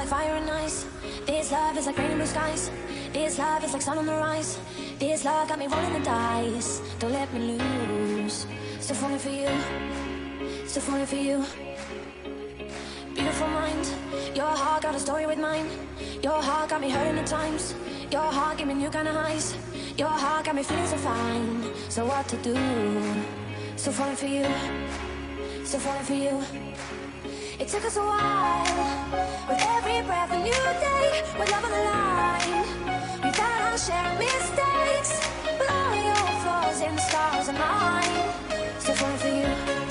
like fire and ice. This love is like rain and blue skies. This love is like sun on the rise. This love got me rolling the dice. Don't let me lose. Still falling for you. Still falling for you. Beautiful mind. Your heart got a story with mine. Your heart got me hurting at times. Your heart gave me new kind of highs. Your heart got me feeling so fine. So what to do? Still falling for you. Still falling for you. It took us a while. With every breath, a new day. With love on the line. We found our share mistakes. But all your flaws and scars are mine. Still falling for you.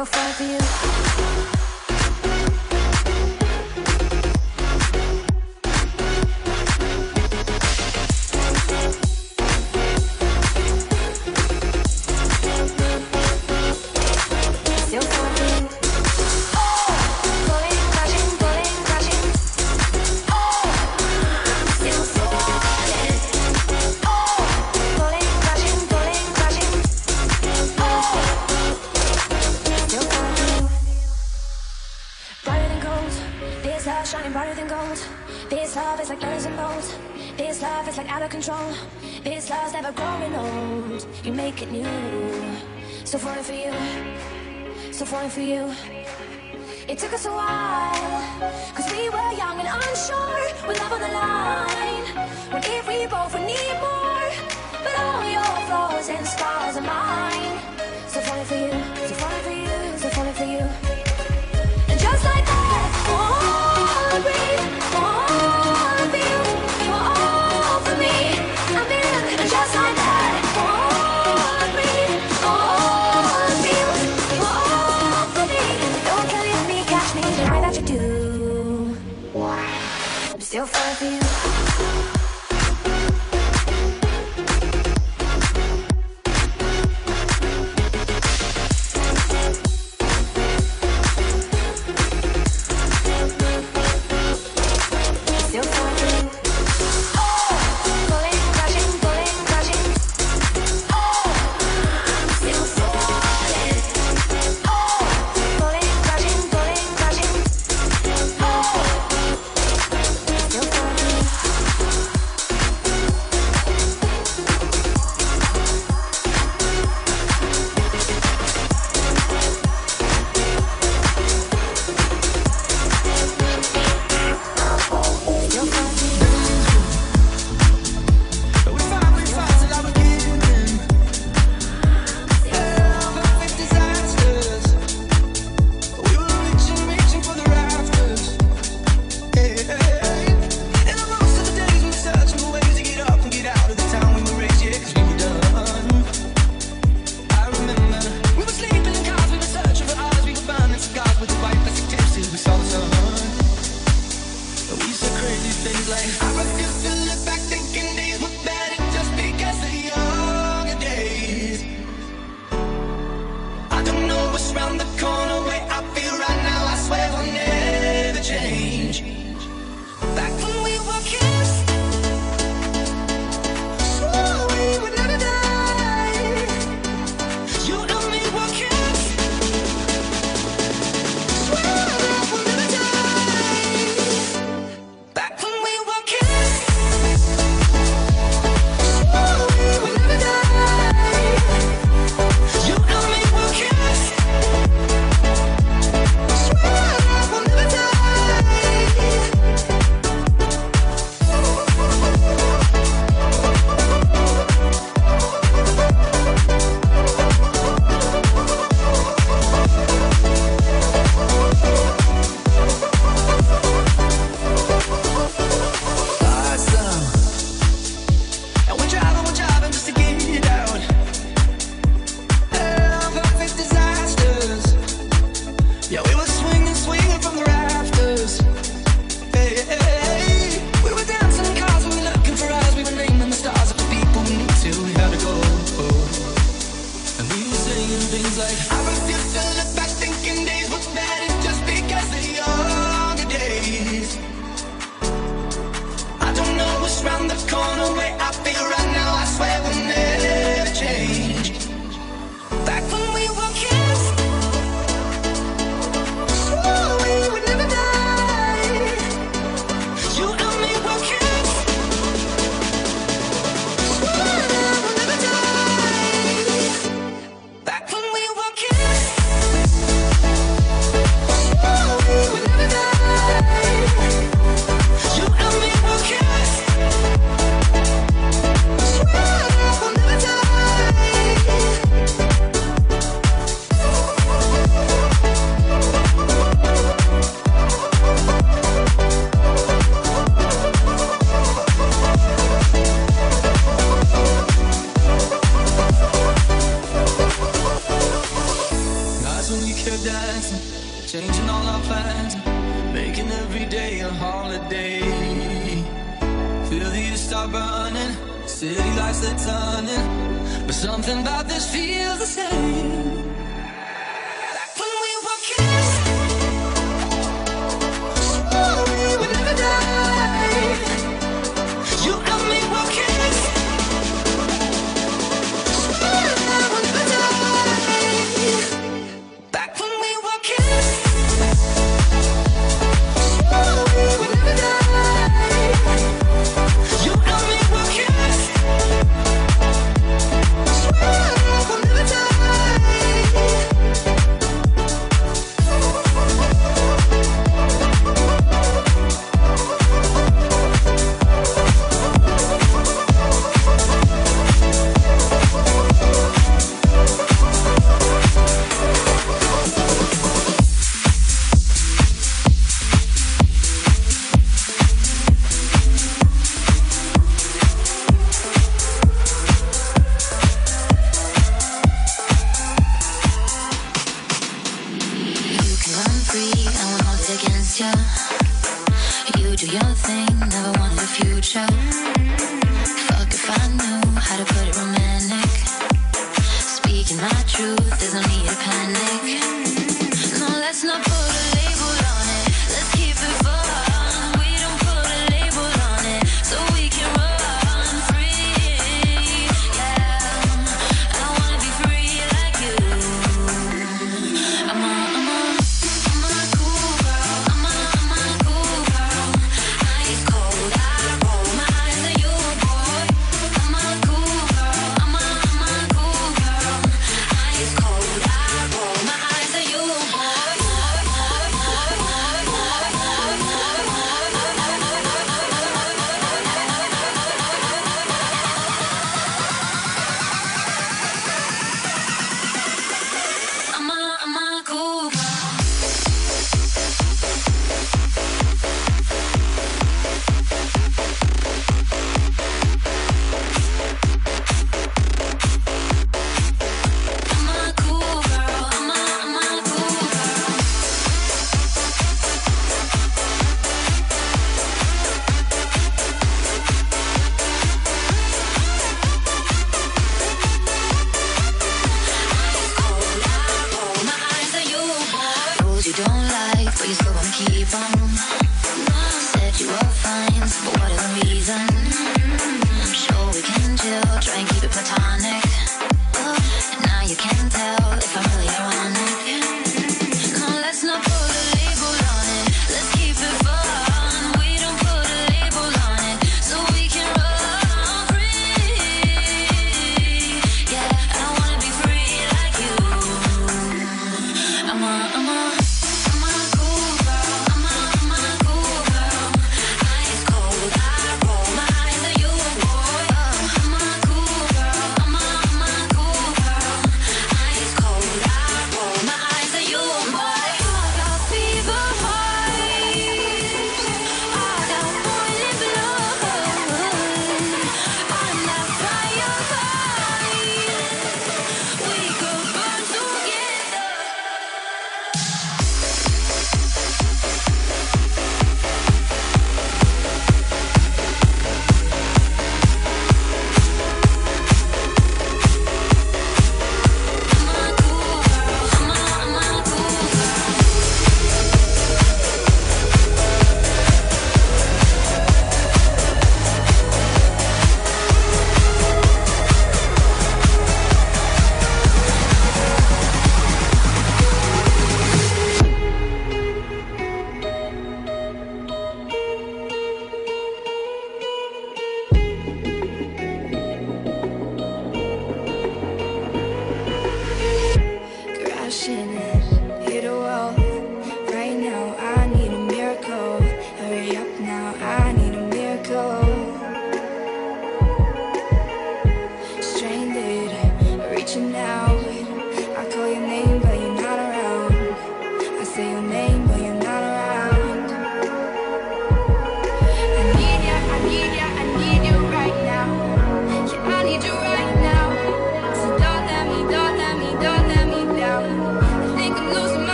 Still for you. Love is like letters and bolts. This love is like out of control. This love's never growing old. You make it new. So falling for you. So falling for you. It took us a while, cause we were young and unsure, with love on the line. What if we both would need more? But all your flaws and scars are mine. So falling for you, still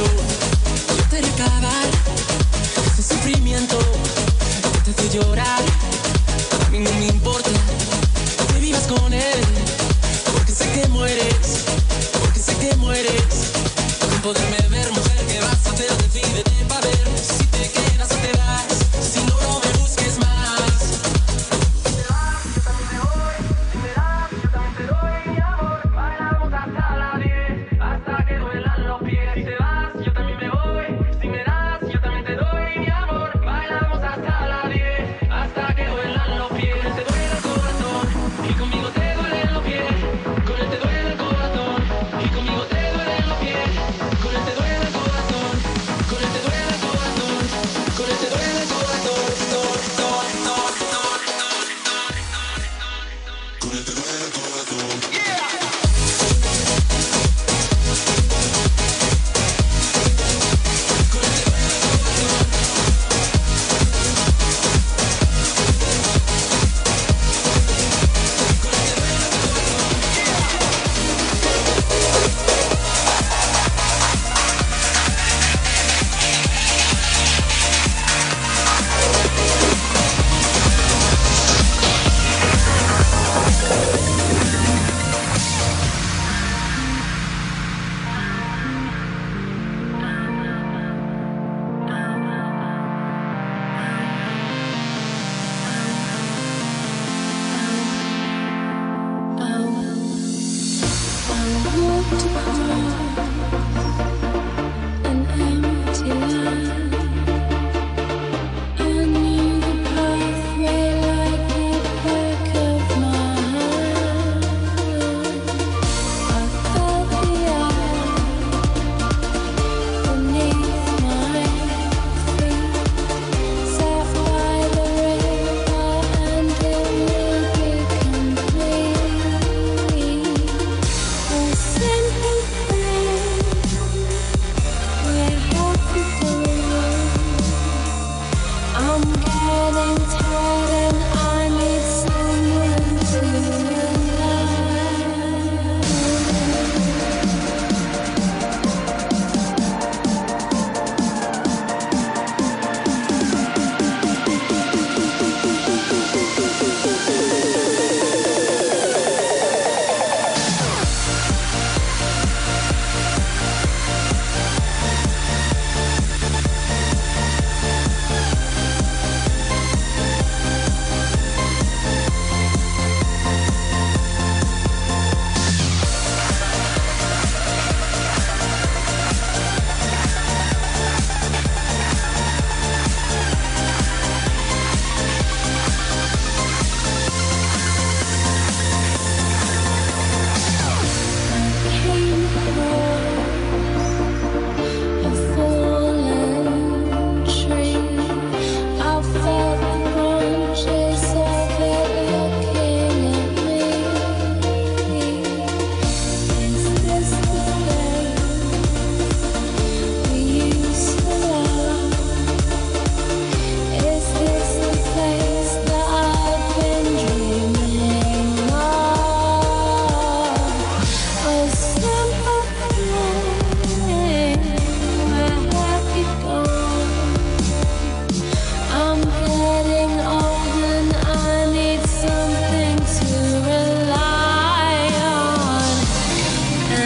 un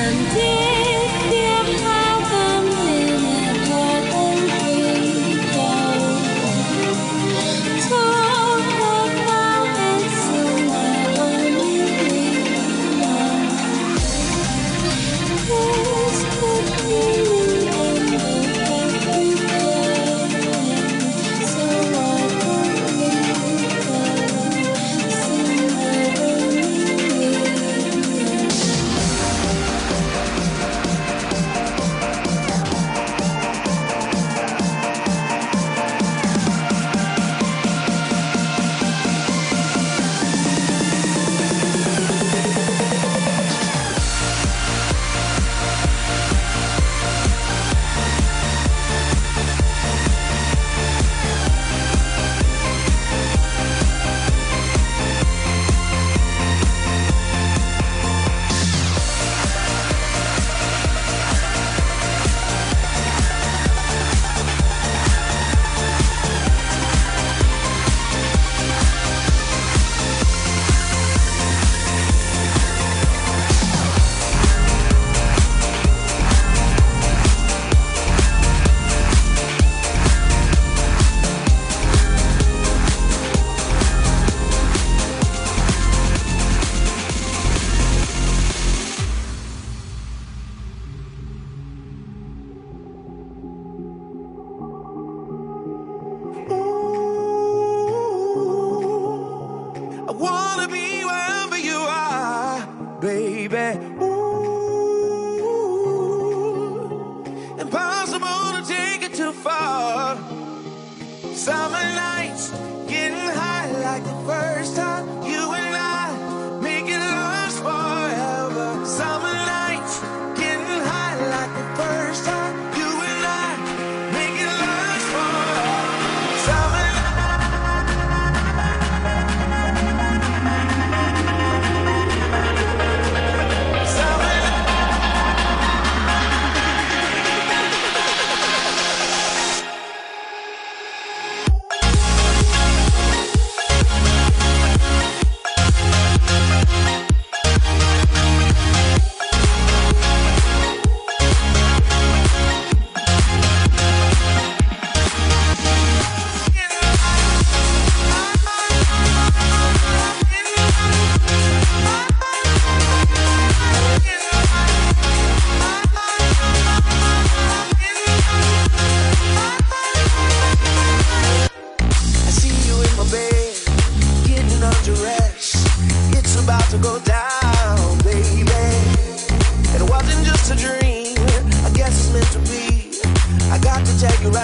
曾经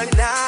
right now.